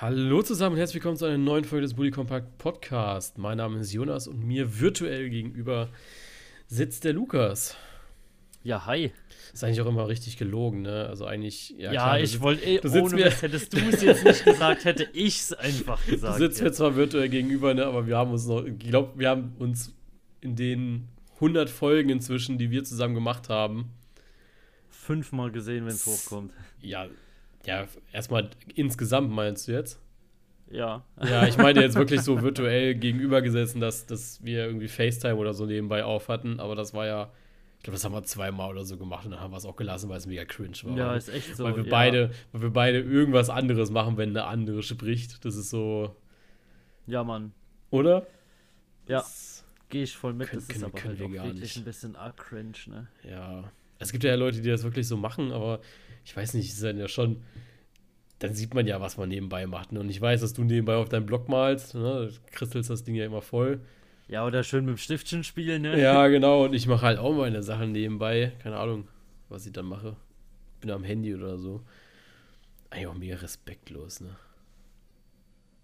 Hallo zusammen und herzlich willkommen zu einer neuen Folge des Bully Compact Podcast. Mein Name ist Jonas und mir virtuell gegenüber sitzt der Lukas. Ja, hi. Ist eigentlich auch immer richtig gelogen, ne? Also eigentlich, ja. Ja, klar, ich wollte eh, ohne mir, das hättest du es jetzt nicht gesagt, hätte ich es einfach gesagt. Du sitzt mir zwar virtuell gegenüber, ne? Aber wir haben uns noch, ich glaube, wir haben uns in den 100 Folgen inzwischen, die wir zusammen gemacht haben, fünfmal gesehen, wenn es hochkommt. Ja, ja, erstmal insgesamt meinst du jetzt? Ja. Ja, ich meine jetzt wirklich so virtuell gegenübergesessen, dass, dass wir irgendwie FaceTime oder so nebenbei auf hatten, aber das war ja, ich glaube, das haben wir zweimal oder so gemacht und dann haben wir es auch gelassen, weil es mega cringe war. Ja, ist echt so. Weil wir ja. beide, weil wir beide irgendwas anderes machen, wenn eine andere spricht. Das ist so. Ja, Mann. Oder? Ja. Gehe ich voll mit. Können, das ist aber können halt wir auch wirklich nicht. ein bisschen arg cringe, ne? Ja. Es gibt ja Leute, die das wirklich so machen, aber ich weiß nicht, ist dann ja schon. Dann sieht man ja, was man nebenbei macht. Ne? Und ich weiß, dass du nebenbei auf deinem Blog malst. Ne? Du kristelst das Ding ja immer voll. Ja, oder schön mit dem Stiftchen spielen, ne? Ja, genau. Und ich mache halt auch meine Sachen nebenbei. Keine Ahnung, was ich dann mache. Bin am Handy oder so. Eigentlich auch mega respektlos, ne?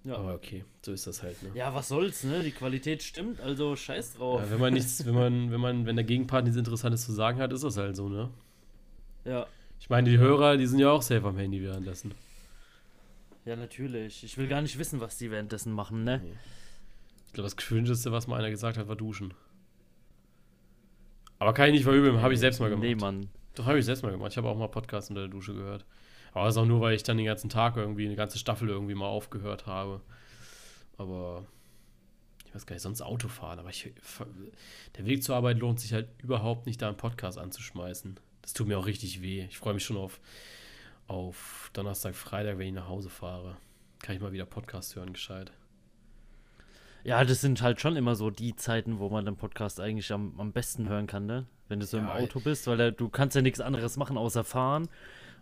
Ja. Aber okay, so ist das halt, ne? Ja, was soll's, ne? Die Qualität stimmt, also scheiß drauf. Ja, wenn man nichts, wenn man, wenn man, wenn der Gegenpart nichts Interessantes zu sagen hat, ist das halt so, ne? Ja. Ich meine, die Hörer, die sind ja auch safe am Handy währenddessen. Ja, natürlich. Ich will gar nicht wissen, was die währenddessen machen, ne? Ich glaube, das Cringeste, was mal einer gesagt hat, war duschen. Aber kann ich nicht verübeln, habe ich selbst mal gemacht. Nee, Mann. Doch, habe ich selbst mal gemacht. Ich habe auch mal Podcasts unter der Dusche gehört. Aber das ist auch nur, weil ich dann den ganzen Tag irgendwie, eine ganze Staffel irgendwie mal aufgehört habe. Aber ich weiß gar nicht, sonst Autofahren. Aber ich, der Weg zur Arbeit lohnt sich halt überhaupt nicht, da einen Podcast anzuschmeißen. Das tut mir auch richtig weh. Ich freue mich schon auf, auf Donnerstag, Freitag, wenn ich nach Hause fahre. Kann ich mal wieder Podcast hören, gescheit. Ja, das sind halt schon immer so die Zeiten, wo man den Podcast eigentlich am, am besten hören kann, ne? Wenn du so Ja, im Auto bist, weil du kannst ja nichts anderes machen außer fahren.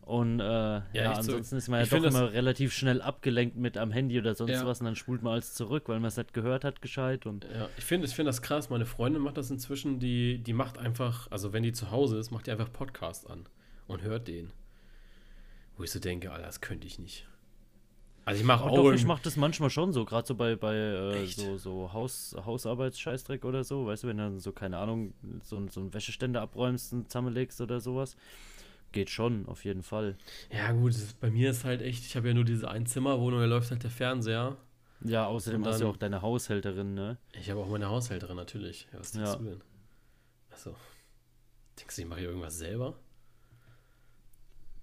Und äh, ja, so. ansonsten ist man ja Ich doch immer relativ schnell abgelenkt mit am Handy oder sonst Ja. was und dann spult man alles zurück, weil man es nicht gehört hat, gescheit. Und Ja, ich finde ich find das krass. Meine Freundin macht das inzwischen. Die, die macht einfach, also wenn die zu Hause ist, macht die einfach Podcast an und hört den. Wo ich so denke, Alter, das könnte ich nicht. Also ich mache auch. doch, ich mache das manchmal schon so, gerade so bei, bei äh, so, so Haus, Hausarbeitsscheißdreck oder so, weißt du, wenn du dann so, keine Ahnung, so, ein- so einen Wäscheständer abräumst und zusammenlegst oder sowas. Geht schon, auf jeden Fall. Ja, gut, ist, bei mir ist halt echt, ich habe ja nur diese Einzimmerwohnung, da läuft halt der Fernseher. Ja, außerdem Und hast du ja dann- auch deine Haushälterin, ne? Ich habe auch meine Haushälterin natürlich. Ja, was denkst Ja. du denn? Achso. Denkst du, ich mache hier irgendwas selber?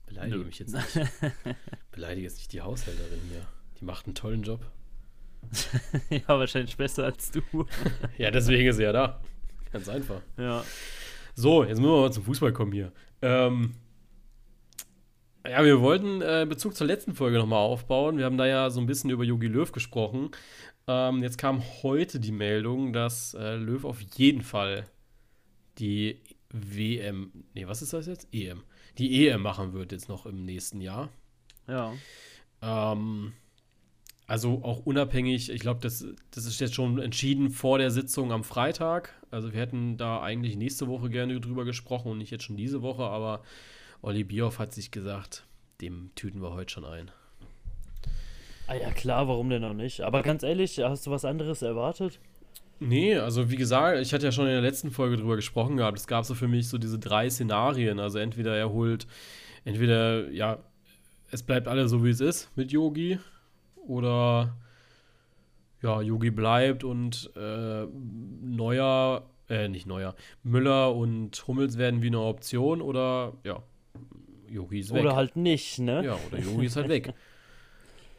Beleidige Nö. mich jetzt nicht. Beleidige jetzt nicht die Haushälterin hier. Die macht einen tollen Job. ja, wahrscheinlich besser als du. Ja, deswegen ist sie ja da. Ganz einfach. ja. So, jetzt müssen wir mal zum Fußball kommen hier. Ähm, ja, wir wollten äh, Bezug zur letzten Folge nochmal aufbauen. Wir haben da ja so ein bisschen über Jogi Löw gesprochen. Ähm, jetzt kam heute die Meldung, dass äh, Löw auf jeden Fall die WM, nee, was ist das jetzt? EM. Die EM machen wird jetzt noch im nächsten Jahr. Ja. Ähm, also auch unabhängig, ich glaube, das, das ist jetzt schon entschieden vor der Sitzung am Freitag. Also wir hätten da eigentlich nächste Woche gerne drüber gesprochen und nicht jetzt schon diese Woche, aber Olli Bierhoff hat sich gesagt, dem tüten wir heute schon ein. Ah ja, klar, warum denn noch nicht? Aber ganz ehrlich, hast du was anderes erwartet? Nee, also wie gesagt, ich hatte ja schon in der letzten Folge drüber gesprochen gehabt. Es gab so für mich so diese drei Szenarien. Also entweder er holt, entweder, ja, es bleibt alles so wie es ist mit Yogi. Oder ja, Yogi bleibt und äh, Neuer, äh, nicht Neuer, Müller und Hummels werden wie eine Option oder ja, Yogi ist weg. Oder halt nicht, ne? Ja, oder Yogi ist halt weg.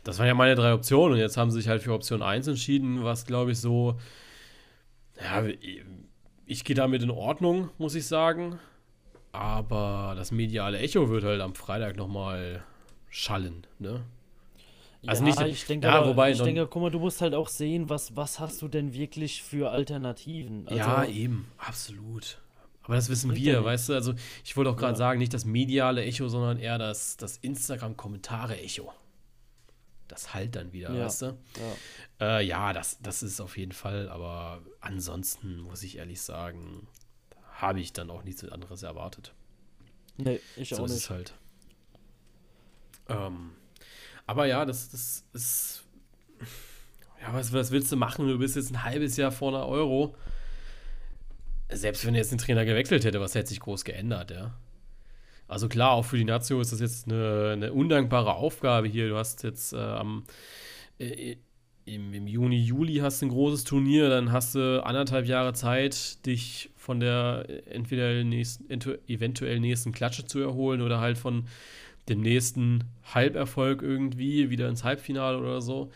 Das waren ja meine drei Optionen und jetzt haben sie sich halt für Option 1 entschieden, was glaube ich so, ja, ich, gehe damit in Ordnung, muss ich sagen. Aber das mediale Echo wird halt am Freitag nochmal schallen, ne? Also ja, nicht- ich denke, ja, aber, wobei ich denke, guck mal, du musst halt auch sehen, was, was hast du denn wirklich für Alternativen? Also, ja, eben, absolut. Aber das wissen wir, weißt du? Also, ich wollte auch gerade Ja. sagen, nicht das mediale Echo, sondern eher das, das Instagram-Kommentare-Echo. Das halt dann wieder, Ja. weißt du? ja. Äh, ja, das, das ist auf jeden Fall, aber ansonsten muss ich ehrlich sagen, habe ich dann auch nichts anderes erwartet. Nee, ich so auch ist nicht. es halt. Ähm, Aber ja, das, das ist. Ja, was, was willst du machen? Du bist jetzt ein halbes Jahr vor einer Euro. Selbst wenn jetzt ein Trainer gewechselt hätte, was hätte sich groß geändert, ja? Also klar, auch für die Nazio ist das jetzt eine, eine undankbare Aufgabe hier. Du hast jetzt äh, am äh, im, im, Juni, Juli hast du ein großes Turnier, dann hast du anderthalb Jahre Zeit, dich von der äh, entweder nächsten, eventuell nächsten Klatsche zu erholen oder halt von dem nächsten Halberfolg irgendwie wieder ins Halbfinale oder so.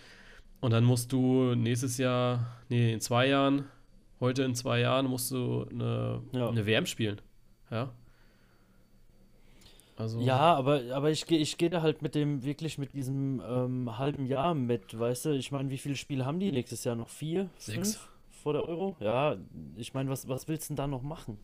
Und dann musst du nächstes Jahr, nee, in zwei Jahren, heute in zwei Jahren musst du eine, ja. eine WM spielen. Ja. Also ja, aber, aber ich gehe ich geh da halt mit dem, wirklich mit diesem ähm, halben Jahr mit, weißt du? Ich meine, wie viele Spiele haben die nächstes Jahr noch? Vier? Sechs? Fünf vor der Euro? Ja, ich meine, was, was willst du denn da noch machen?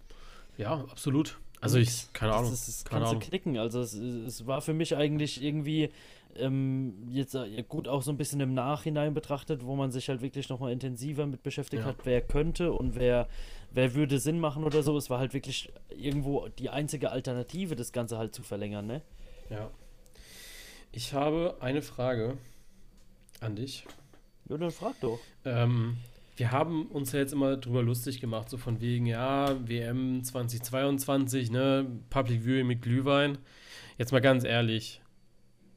Ja, absolut. Also ich, keine Ahnung. Das, das keine kannst Ahnung. du knicken. Also es, es war für mich eigentlich irgendwie ähm, jetzt äh, gut auch so ein bisschen im Nachhinein betrachtet, wo man sich halt wirklich nochmal intensiver mit beschäftigt ja. hat, wer könnte und wer, wer würde Sinn machen oder so. Es war halt wirklich irgendwo die einzige Alternative, das Ganze halt zu verlängern, ne? Ja. Ich habe eine Frage an dich. Ja, dann frag doch. Ähm, wir haben uns ja jetzt immer drüber lustig gemacht, so von wegen, ja, WM 2022, ne, Public Viewing mit Glühwein. Jetzt mal ganz ehrlich,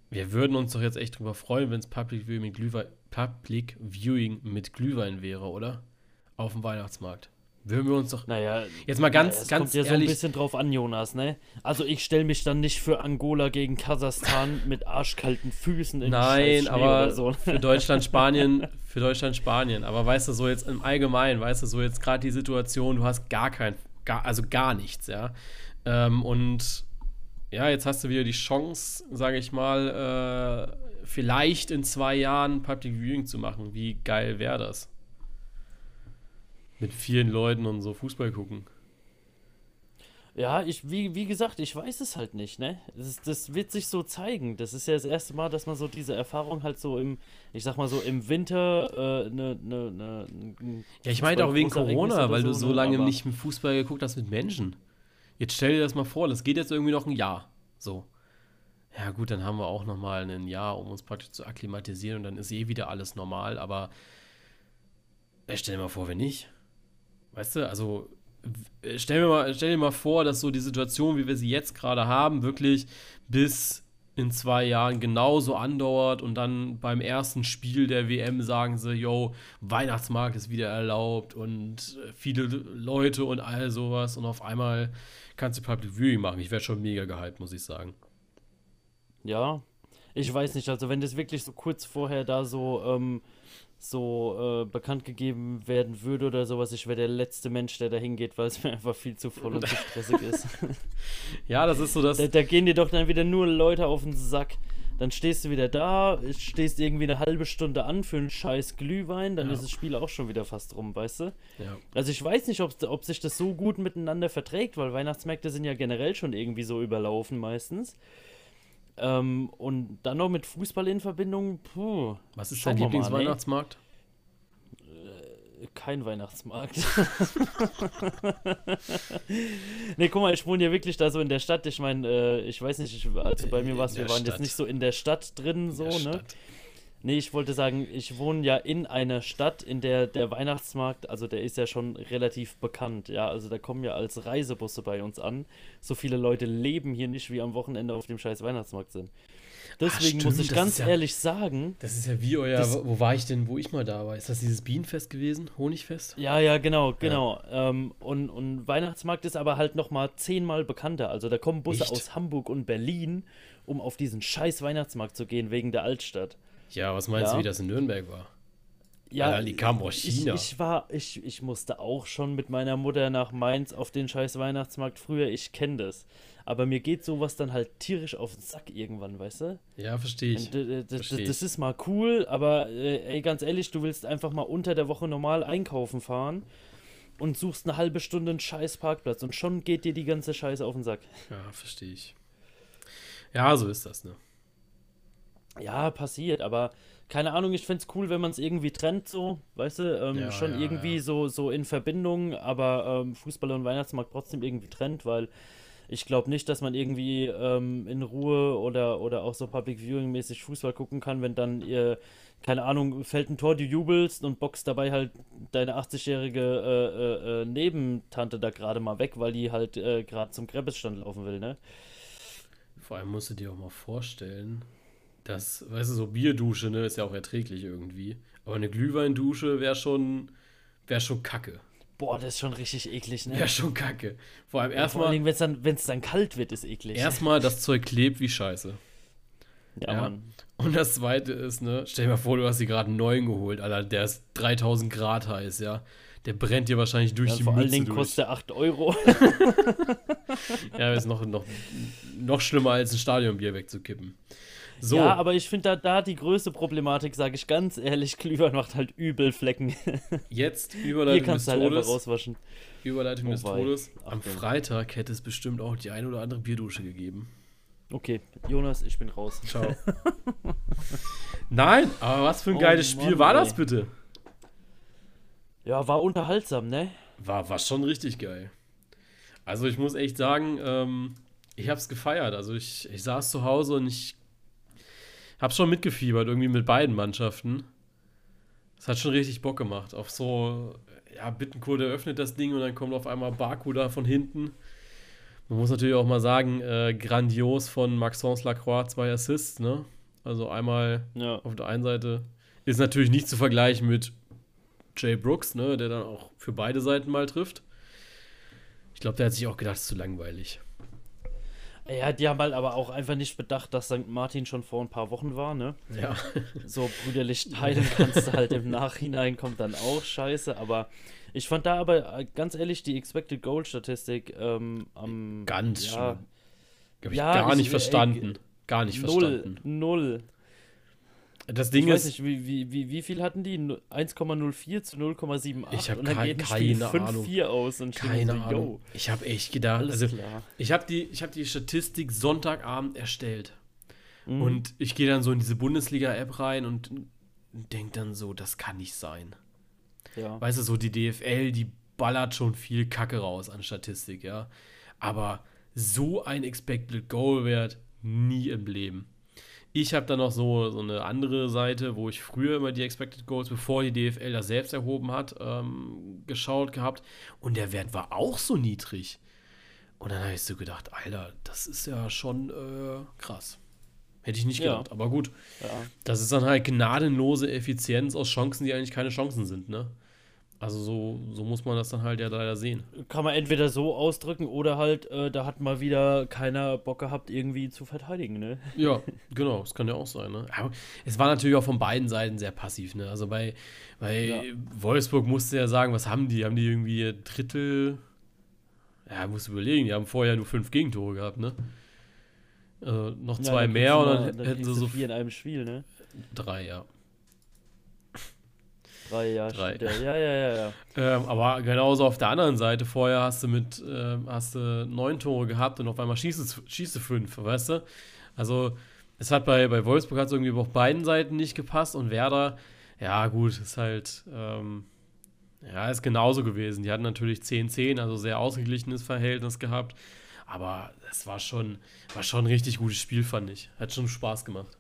wir würden uns doch jetzt echt drüber freuen, wenn es Public Viewing mit Glühwein, Public Viewing mit Glühwein wäre, oder? Auf dem Weihnachtsmarkt. Würden wir uns doch. Naja, jetzt mal ganz, naja, ganz kommt ja so ein bisschen drauf an, Jonas, ne? Also ich stelle mich dann nicht für Angola gegen Kasachstan mit arschkalten Füßen in Nein, aber so. für Deutschland, Spanien, für Deutschland, Spanien. Aber weißt du, so jetzt im Allgemeinen, weißt du, so jetzt gerade die Situation, du hast gar kein, gar, also gar nichts, ja. Ähm, und ja, jetzt hast du wieder die Chance, sage ich mal, äh, vielleicht in zwei Jahren Public Viewing zu machen. Wie geil wäre das? Mit vielen Leuten und so Fußball gucken. Ja, ich, wie, wie gesagt, ich weiß es halt nicht, ne? Das, das wird sich so zeigen. Das ist ja das erste Mal, dass man so diese Erfahrung halt so im, ich sag mal so im Winter, äh, ne, ne, ne, Ja, ich meine auch wegen Corona, weil so, du so ne? lange nicht mit Fußball geguckt hast mit Menschen. Jetzt stell dir das mal vor, das geht jetzt irgendwie noch ein Jahr. So. Ja, gut, dann haben wir auch nochmal ein Jahr, um uns praktisch zu akklimatisieren und dann ist eh wieder alles normal, aber stell dir mal vor, wenn nicht. Weißt du, also stell dir, mal, stell dir mal vor, dass so die Situation, wie wir sie jetzt gerade haben, wirklich bis in zwei Jahren genauso andauert und dann beim ersten Spiel der WM sagen sie, yo, Weihnachtsmarkt ist wieder erlaubt und viele Leute und all sowas und auf einmal kannst du Public Viewing machen. Ich werde schon mega gehypt, muss ich sagen. Ja, ich weiß nicht, also wenn das wirklich so kurz vorher da so ähm, so äh, bekannt gegeben werden würde oder sowas, ich wäre der letzte Mensch, der da hingeht, weil es mir einfach viel zu voll und zu stressig ist. ja, das ist so das. Da, da, gehen dir doch dann wieder nur Leute auf den Sack. Dann stehst du wieder da, stehst irgendwie eine halbe Stunde an für einen scheiß Glühwein, dann ja. ist das Spiel auch schon wieder fast rum, weißt du? Ja. Also ich weiß nicht, ob, ob sich das so gut miteinander verträgt, weil Weihnachtsmärkte sind ja generell schon irgendwie so überlaufen meistens. Ähm, und dann noch mit Fußball in Verbindung. Puh, Was ist dein Lieblingsweihnachtsmarkt? Äh, kein Weihnachtsmarkt. ne, guck mal, ich wohne ja wirklich da so in der Stadt. Ich meine, äh, ich weiß nicht, ich, also bei mir war es, wir waren Stadt. jetzt nicht so in der Stadt drin, so, ne? Stadt. Nee, ich wollte sagen, ich wohne ja in einer Stadt, in der der Weihnachtsmarkt, also der ist ja schon relativ bekannt, ja, also da kommen ja als Reisebusse bei uns an. So viele Leute leben hier nicht, wie am Wochenende auf dem scheiß Weihnachtsmarkt sind. Deswegen Ach, muss ich ganz ja, ehrlich sagen. Das ist ja wie euer. Das, wo war ich denn, wo ich mal da war? Ist das dieses Bienenfest gewesen? Honigfest? Ja, ja, genau, genau. Ja. Ähm, und, und Weihnachtsmarkt ist aber halt nochmal zehnmal bekannter. Also da kommen Busse Echt? aus Hamburg und Berlin, um auf diesen scheiß Weihnachtsmarkt zu gehen, wegen der Altstadt. Ja, was meinst ja. du, wie das in Nürnberg war? Ja, die kamen aus China. Ich, ich, war, ich, ich musste auch schon mit meiner Mutter nach Mainz auf den scheiß Weihnachtsmarkt früher, ich kenne das. Aber mir geht sowas dann halt tierisch auf den Sack irgendwann, weißt du? Ja, verstehe ich. Das, das, das, ist mal cool, aber äh, ey, ganz ehrlich, du willst einfach mal unter der Woche normal einkaufen fahren und suchst eine halbe Stunde einen scheiß Parkplatz und schon geht dir die ganze Scheiße auf den Sack. Ja, verstehe ich. Ja, so ist das, ne? Ja, passiert, aber keine Ahnung, ich fände es cool, wenn man es irgendwie trennt, so, weißt du, ähm, ja, schon ja, irgendwie ja. So, so in Verbindung, aber ähm, Fußball und Weihnachtsmarkt trotzdem irgendwie trennt, weil ich glaube nicht, dass man irgendwie ähm, in Ruhe oder, oder auch so Public Viewing-mäßig Fußball gucken kann, wenn dann ihr, keine Ahnung, fällt ein Tor, du jubelst und boxt dabei halt deine 80-jährige äh, äh, äh, Nebentante da gerade mal weg, weil die halt äh, gerade zum Kreppesstand laufen will, ne? Vor allem musst du dir auch mal vorstellen, dass, weißt du, so Bierdusche, ne, ist ja auch erträglich irgendwie. Aber eine Glühweindusche wäre schon, wäre schon kacke. Boah, das ist schon richtig eklig, ne? Ja, schon kacke. Vor allem erstmal. Vor allem, wenn es dann, dann kalt wird, ist eklig. Erstmal, das Zeug klebt wie Scheiße. Ja, ja, Mann. Und das zweite ist, ne, stell dir mal vor, du hast dir gerade einen neuen geholt, Alter, der ist 3000 Grad heiß, ja. Der brennt dir wahrscheinlich durch ja, die Vor allen Dingen kostet der 8 Euro. ja, ist noch, noch, noch schlimmer als ein Stadionbier wegzukippen. So. Ja, aber ich finde da, da die größte Problematik, sage ich ganz ehrlich, Glühwein macht halt übel Flecken. Jetzt Überleitung Hier kannst des du halt Todes. rauswaschen. Überleitung oh, des Todes. Am Achtung. Freitag hätte es bestimmt auch die ein oder andere Bierdusche gegeben. Okay, Jonas, ich bin raus. Ciao. Nein, aber was für ein oh, geiles Spiel Mann, war ey. das bitte? Ja, war unterhaltsam, ne? War, war schon richtig geil. Also ich muss echt sagen, ähm, ich hab's gefeiert. Also ich, ich saß zu Hause und ich hab schon mitgefiebert, irgendwie mit beiden Mannschaften. Das hat schon richtig Bock gemacht. Auf so, ja, Bittencourt eröffnet das Ding und dann kommt auf einmal Baku da von hinten. Man muss natürlich auch mal sagen, äh, grandios von Maxence Lacroix, zwei Assists, ne? Also einmal ja. auf der einen Seite ist natürlich nicht zu vergleichen mit Jay Brooks, ne, der dann auch für beide Seiten mal trifft. Ich glaube, der hat sich auch gedacht, es ist zu langweilig. Ja, die haben halt aber auch einfach nicht bedacht, dass St. Martin schon vor ein paar Wochen war, ne? Ja. So brüderlich teilen kannst du halt im Nachhinein, kommt dann auch scheiße, aber ich fand da aber äh, ganz ehrlich die Expected Goal Statistik ähm, am. Ganz ja, schön. Ja, gar nicht verstanden. Ey, gar nicht null, verstanden. Null. Das Ding ich ist. Weiß nicht, wie, wie, wie viel hatten die? 1,04 zu 0,78. Ich habe kein, keine Ahnung. 5, aus und keine so, Ahnung. Ich habe echt gedacht. Alles also, klar. Ich habe die, hab die Statistik Sonntagabend erstellt. Mhm. Und ich gehe dann so in diese Bundesliga-App rein und denke dann so, das kann nicht sein. Ja. Weißt du, so die DFL, die ballert schon viel Kacke raus an Statistik, ja. Aber so ein Expected Goal-Wert nie im Leben. Ich habe dann noch so, so eine andere Seite, wo ich früher immer die Expected Goals, bevor die DFL das selbst erhoben hat, ähm, geschaut gehabt. Und der Wert war auch so niedrig. Und dann habe ich so gedacht, Alter, das ist ja schon äh, krass. Hätte ich nicht gedacht, ja. aber gut. Ja. Das ist dann halt gnadenlose Effizienz aus Chancen, die eigentlich keine Chancen sind, ne? Also so, so muss man das dann halt ja leider sehen. Kann man entweder so ausdrücken oder halt, äh, da hat mal wieder keiner Bock gehabt, irgendwie zu verteidigen, ne? Ja, genau, das kann ja auch sein, ne? Aber es war natürlich auch von beiden Seiten sehr passiv, ne? Also bei, bei ja. Wolfsburg musste ja sagen, was haben die? Haben die irgendwie Drittel. Ja, musst überlegen, die haben vorher nur fünf Gegentore gehabt, ne? Also noch zwei ja, mehr und dann, dann hätten sie so. Vier in einem Spiel, ne? Drei, ja. Drei, ja, Drei. Ja, ja, ja, ja. Ähm, aber genauso auf der anderen Seite, vorher hast du mit, äh, hast du neun Tore gehabt und auf einmal schießt, schießt du fünf, weißt du? Also, es hat bei, bei Wolfsburg hat es irgendwie auf beiden Seiten nicht gepasst und Werder, ja, gut, ist halt, ähm, ja, ist genauso gewesen. Die hatten natürlich 10-10, also sehr ausgeglichenes Verhältnis gehabt. Aber es war schon, war schon ein richtig gutes Spiel, fand ich. Hat schon Spaß gemacht.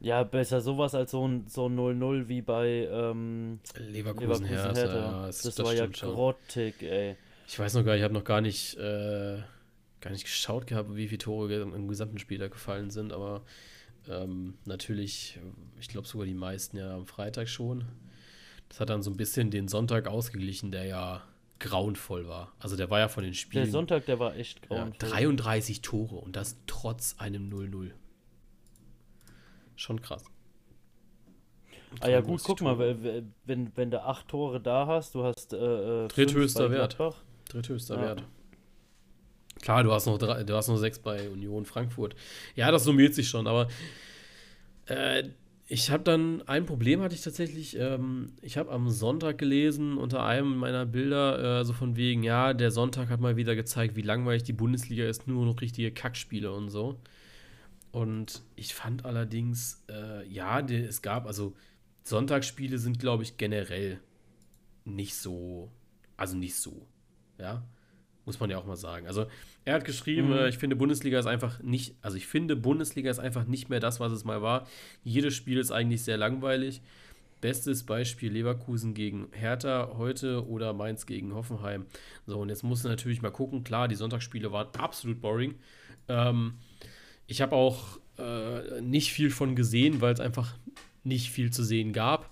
Ja, besser sowas als so ein so 0-0 wie bei ähm, Leverkusen, Leverkusen Hertha. Ja, das, das, das war ja grottig, ey. Ich weiß noch gar, ich habe noch gar nicht, äh, gar nicht geschaut gehabt, wie viele Tore im gesamten Spiel da gefallen sind, aber ähm, natürlich, ich glaube sogar die meisten ja am Freitag schon. Das hat dann so ein bisschen den Sonntag ausgeglichen, der ja grauenvoll war. Also der war ja von den Spielen. Der Sonntag, der war echt grauenvoll. Ja, 33 Tore und das trotz einem 0-0. Schon krass. Ah ja, gut, guck mal, wenn, wenn du acht Tore da hast, du hast äh, äh dritthöchster Wert. Dritthöchster ja. Wert. Klar, du hast noch drei, du hast noch sechs bei Union Frankfurt. Ja, das summiert sich schon, aber äh, ich habe dann ein Problem hatte ich tatsächlich. Ähm, ich habe am Sonntag gelesen unter einem meiner Bilder äh, so von wegen, ja, der Sonntag hat mal wieder gezeigt, wie langweilig die Bundesliga ist, nur noch richtige Kackspiele und so. Und ich fand allerdings, äh, ja, die, es gab, also Sonntagsspiele sind, glaube ich, generell nicht so, also nicht so, ja. Muss man ja auch mal sagen. Also, er hat geschrieben, mhm. äh, ich finde, Bundesliga ist einfach nicht, also ich finde, Bundesliga ist einfach nicht mehr das, was es mal war. Jedes Spiel ist eigentlich sehr langweilig. Bestes Beispiel Leverkusen gegen Hertha heute oder Mainz gegen Hoffenheim. So, und jetzt musst du natürlich mal gucken. Klar, die Sonntagsspiele waren absolut boring. Ähm, ich habe auch äh, nicht viel von gesehen, weil es einfach nicht viel zu sehen gab.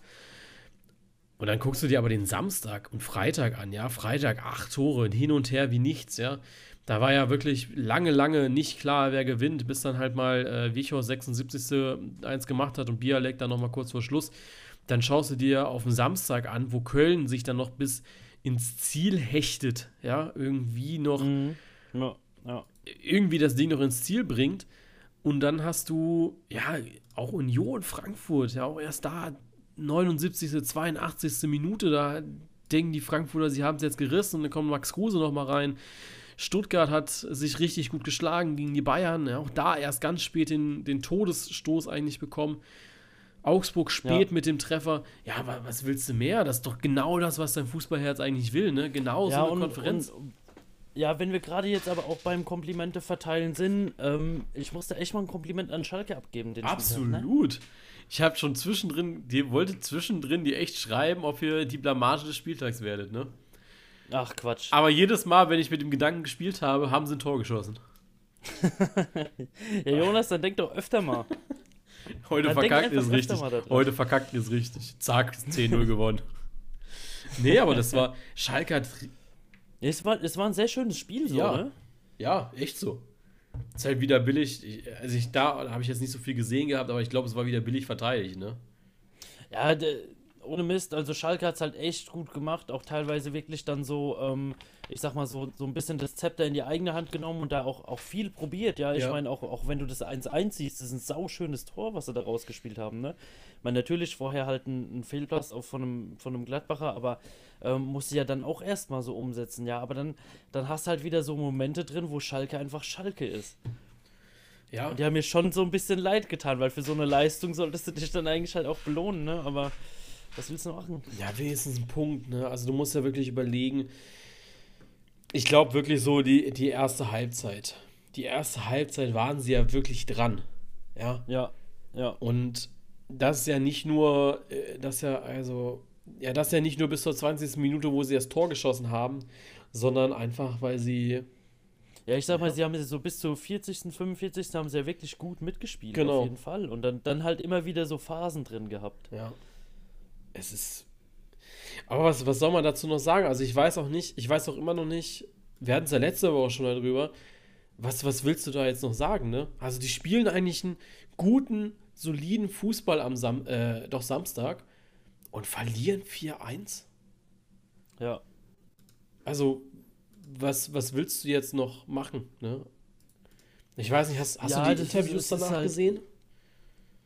Und dann guckst du dir aber den Samstag und Freitag an, ja. Freitag acht Tore, hin und her wie nichts, ja. Da war ja wirklich lange, lange nicht klar, wer gewinnt, bis dann halt mal äh, Wichor 76. eins gemacht hat und Bialek dann nochmal kurz vor Schluss. Dann schaust du dir auf den Samstag an, wo Köln sich dann noch bis ins Ziel hechtet, ja, irgendwie noch mhm. ja, ja. irgendwie das Ding noch ins Ziel bringt. Und dann hast du, ja, auch Union Frankfurt, ja, auch erst da 79., 82. Minute, da denken die Frankfurter, sie haben es jetzt gerissen und dann kommt Max Kruse noch mal rein. Stuttgart hat sich richtig gut geschlagen gegen die Bayern, ja, auch da erst ganz spät den, den Todesstoß eigentlich bekommen. Augsburg spät ja. mit dem Treffer. Ja, aber was willst du mehr? Das ist doch genau das, was dein Fußballherz eigentlich will, ne? Genau ja, so eine und, Konferenz. Und, ja, wenn wir gerade jetzt aber auch beim Komplimente verteilen sind, ähm, ich musste echt mal ein Kompliment an Schalke abgeben. Den Absolut. Spieltag, ne? Ich habe schon zwischendrin, die wollte zwischendrin die echt schreiben, ob ihr die Blamage des Spieltags werdet, ne? Ach Quatsch. Aber jedes Mal, wenn ich mit dem Gedanken gespielt habe, haben sie ein Tor geschossen. ja, Jonas, dann denk doch öfter mal. Heute dann verkackt ist richtig. Heute verkackt ist richtig. Zack, 10-0 gewonnen. Nee, aber das war. Schalke hat es war, es war ein sehr schönes Spiel, so, ja. ne? Ja, echt so. Ist halt wieder billig. Also ich, da habe ich jetzt nicht so viel gesehen gehabt, aber ich glaube, es war wieder billig verteidigt, ne? Ja, ohne Mist, also Schalke hat es halt echt gut gemacht, auch teilweise wirklich dann so, ähm, ich sag mal so, so ein bisschen das Zepter in die eigene Hand genommen und da auch, auch viel probiert, ja. Ich ja. meine, auch, auch wenn du das 1-1 siehst, das ist ein sauschönes Tor, was sie da rausgespielt haben, ne? Ich meine, natürlich vorher halt ein, ein Fehlplatz auch von einem, von einem Gladbacher, aber ähm, musst du ja dann auch erstmal so umsetzen, ja. Aber dann, dann hast du halt wieder so Momente drin, wo Schalke einfach Schalke ist. Ja. Und die haben mir schon so ein bisschen leid getan, weil für so eine Leistung solltest du dich dann eigentlich halt auch belohnen, ne? Aber was willst du machen? Ja, wenigstens ein Punkt, ne? Also du musst ja wirklich überlegen. Ich glaube wirklich so, die, die erste Halbzeit. Die erste Halbzeit waren sie ja wirklich dran. Ja. Ja. Ja. Und das ist ja nicht nur, äh, das ja, also, ja, das ist ja nicht nur bis zur 20. Minute, wo sie das Tor geschossen haben, sondern einfach, weil sie. Ja, ich sag mal, ja. sie haben so bis zur 40., 45. haben sie ja wirklich gut mitgespielt, genau. auf jeden Fall. Und dann, dann halt immer wieder so Phasen drin gehabt. Ja. Es ist. Aber was, was soll man dazu noch sagen? Also ich weiß auch nicht, ich weiß auch immer noch nicht, wir hatten es ja letzte Woche schon darüber, was, was willst du da jetzt noch sagen, ne? Also die spielen eigentlich einen guten, soliden Fußball am Sam äh, doch Samstag und verlieren 4-1. Ja. Also, was, was willst du jetzt noch machen, ne? Ich weiß nicht, hast, hast ja, du die Interviews danach halt, gesehen?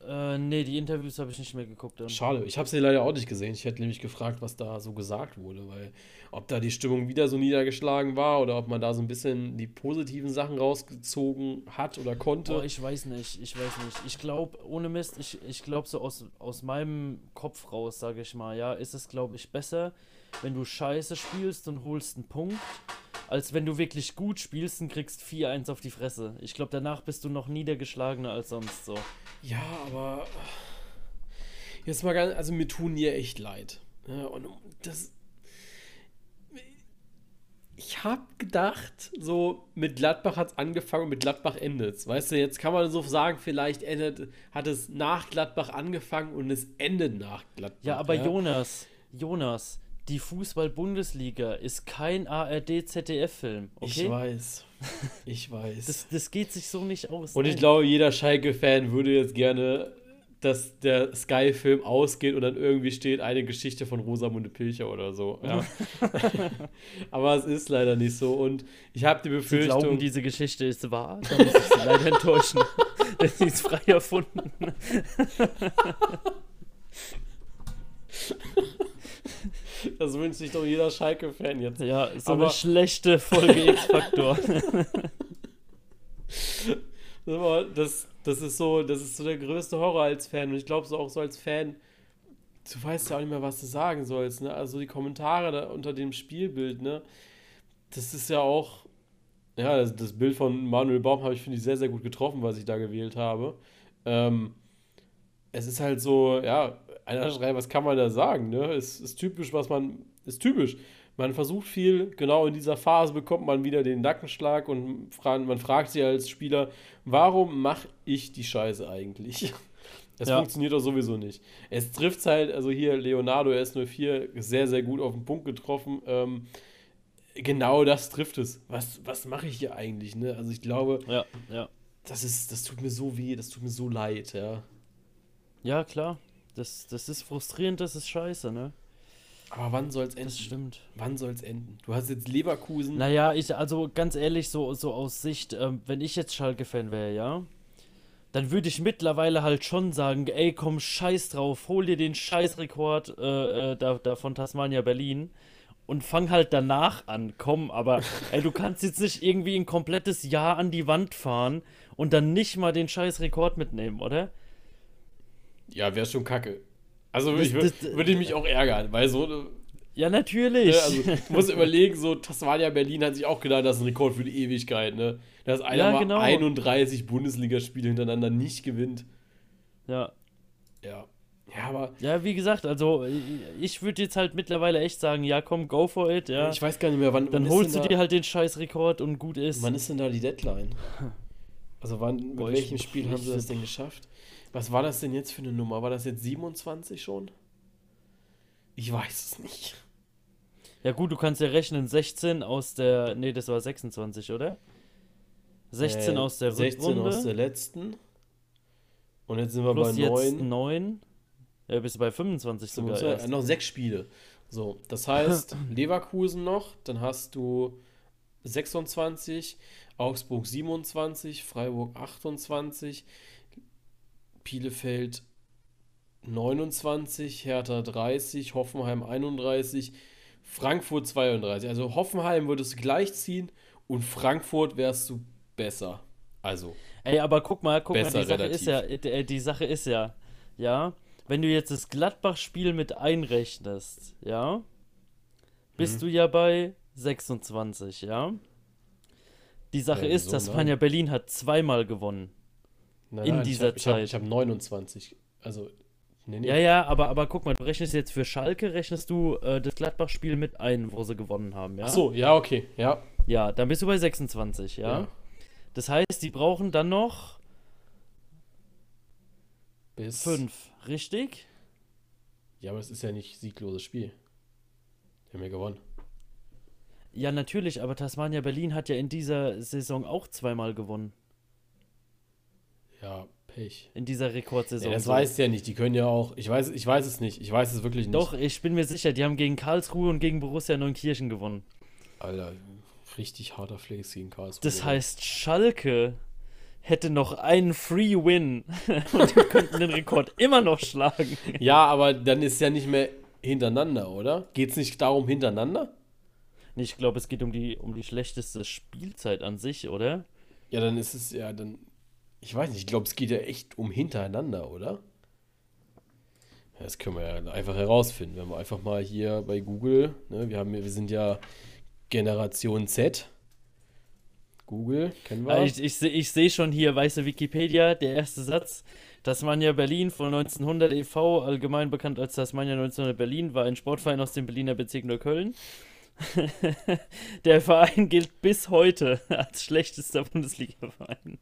Äh, nee, die Interviews habe ich nicht mehr geguckt. Schade, ich habe sie leider auch nicht gesehen. Ich hätte nämlich gefragt, was da so gesagt wurde, weil ob da die Stimmung wieder so niedergeschlagen war oder ob man da so ein bisschen die positiven Sachen rausgezogen hat oder konnte. Oh, ich weiß nicht, ich weiß nicht. Ich glaube, ohne Mist, ich, ich glaube so aus, aus meinem Kopf raus, sage ich mal, ja, ist es, glaube ich, besser, wenn du scheiße spielst und holst einen Punkt, als wenn du wirklich gut spielst und kriegst 4-1 auf die Fresse. Ich glaube, danach bist du noch niedergeschlagener als sonst so. Ja, aber jetzt mal ganz, also mir tun die echt leid. Ja, und das. Ich habe gedacht, so mit Gladbach hat es angefangen und mit Gladbach endet es. Weißt du, jetzt kann man so sagen, vielleicht endet, hat es nach Gladbach angefangen und es endet nach Gladbach. Ja, aber ja? Jonas, Jonas, die Fußball-Bundesliga ist kein ARD-ZDF-Film. Okay? Ich weiß. Ich weiß. das, das geht sich so nicht aus. Und ich glaube, jeder Schalke-Fan würde jetzt gerne, dass der Sky-Film ausgeht und dann irgendwie steht eine Geschichte von Rosamunde Pilcher oder so. Ja. Aber es ist leider nicht so. Und ich habe die Befürchtung. Sie glauben, diese Geschichte ist wahr? Da muss ich Sie leider enttäuschen. Denn sie ist frei erfunden. Das wünscht sich doch jeder Schalke-Fan jetzt. Ja, so Aber eine schlechte Folge X-Faktor. das, das, ist so, das ist so der größte Horror als Fan. Und ich glaube so auch so als Fan, du weißt ja auch nicht mehr, was du sagen sollst. Ne? Also die Kommentare unter dem Spielbild, ne? das ist ja auch, ja, das, das Bild von Manuel Baum habe ich, finde ich, sehr, sehr gut getroffen, was ich da gewählt habe. Ähm, es ist halt so, ja, einer schreibt, was kann man da sagen, ne? Es ist typisch, was man, ist typisch. Man versucht viel, genau in dieser Phase bekommt man wieder den Nackenschlag und man fragt sich als Spieler, warum mache ich die Scheiße eigentlich? Das ja. funktioniert doch sowieso nicht. Es trifft halt, also hier Leonardo S04 sehr, sehr gut auf den Punkt getroffen. Ähm, genau das trifft es. Was, was mache ich hier eigentlich? Ne? Also ich glaube, ja, ja. Das, ist, das tut mir so weh, das tut mir so leid, ja. Ja, klar. Das, das ist frustrierend, das ist scheiße, ne? Aber wann soll es enden? Das stimmt. Wann soll es enden? Du hast jetzt Leverkusen. Naja, ich, also ganz ehrlich, so, so aus Sicht, ähm, wenn ich jetzt Schalke-Fan wäre, ja, dann würde ich mittlerweile halt schon sagen, ey, komm, scheiß drauf, hol dir den Scheißrekord äh, äh, da, da von Tasmania Berlin und fang halt danach an, komm, aber ey, du kannst jetzt nicht irgendwie ein komplettes Jahr an die Wand fahren und dann nicht mal den Scheißrekord mitnehmen, oder? Ja, wäre schon kacke. Also das, würde ich mich auch ärgern, weil so ja, natürlich. Ne, also, du musst überlegen, so Tasmania Berlin hat sich auch gedacht, das ist ein Rekord für die Ewigkeit, ne? Dass einer ja, mal genau. 31 Bundesligaspiele hintereinander nicht gewinnt. Ja. Ja. Ja, aber. Ja, wie gesagt, also ich würde jetzt halt mittlerweile echt sagen, ja, komm, go for it, ja. Ich weiß gar nicht mehr, wann. Dann wann holst du dir halt den Scheißrekord und gut ist. Wann ist denn da die Deadline? Also wann, mit Boah, welchem Spiel haben sie das denn geschafft? Was war das denn jetzt für eine Nummer? War das jetzt 27 schon? Ich weiß es nicht. Ja gut, du kannst ja rechnen, 16 aus der, nee, das war 26, oder? 16 äh, aus der 16 Rückrunde. aus der letzten. Und jetzt sind wir Plus bei 9. Jetzt 9. Ja, bist du bei 25 sogar. Ja, erst. noch sechs Spiele. So, das heißt, Leverkusen noch, dann hast du 26, Augsburg 27, Freiburg 28, Bielefeld 29, Hertha 30, Hoffenheim 31, Frankfurt 32. Also Hoffenheim würdest du gleich ziehen und Frankfurt wärst du besser. Also. Ey, aber guck mal, guck mal, die Sache relativ. ist ja, äh, die Sache ist ja, ja, wenn du jetzt das Gladbach-Spiel mit einrechnest, ja, bist mhm. du ja bei 26, ja. Die Sache ja, ist, dass nein. Spanja Berlin hat zweimal gewonnen. Nein, in nein, dieser ich hab, Zeit. Ich habe hab 29. Also Nee, nee. Ja, ja, aber, aber guck mal, du rechnest jetzt für Schalke, rechnest du äh, das Gladbach-Spiel mit ein, wo sie gewonnen haben, ja? Ach so, ja, okay, ja. Ja, dann bist du bei 26, ja? ja. Das heißt, die brauchen dann noch bis 5, richtig? Ja, aber es ist ja nicht siegloses Spiel. Die haben ja gewonnen. Ja, natürlich, aber Tasmania Berlin hat ja in dieser Saison auch zweimal gewonnen. Ja, Pech. In dieser Rekordsaison. Ja, das so. du ja nicht. Die können ja auch. Ich weiß, ich weiß es nicht. Ich weiß es wirklich nicht. Doch, ich bin mir sicher, die haben gegen Karlsruhe und gegen Borussia Neunkirchen gewonnen. Alter, richtig harter Flex gegen Karlsruhe. Das heißt, Schalke hätte noch einen Free Win und die könnten den Rekord immer noch schlagen. Ja, aber dann ist ja nicht mehr hintereinander, oder? Geht es nicht darum hintereinander? Nee, ich glaube, es geht um die, um die schlechteste Spielzeit an sich, oder? Ja, dann ist es, ja, dann ich weiß nicht, ich glaube, es geht ja echt um hintereinander, oder? Das können wir ja einfach herausfinden, wenn wir einfach mal hier bei Google, ne, wir, haben, wir sind ja Generation Z. Google, kennen wir. Ich, ich, ich sehe schon hier, weiße Wikipedia, der erste Satz. Tasmania Berlin von 1900 e.V., allgemein bekannt als Tasmania 1900 Berlin, war ein Sportverein aus dem Berliner Bezirk Neukölln. der Verein gilt bis heute als schlechtester Bundesliga-Verein.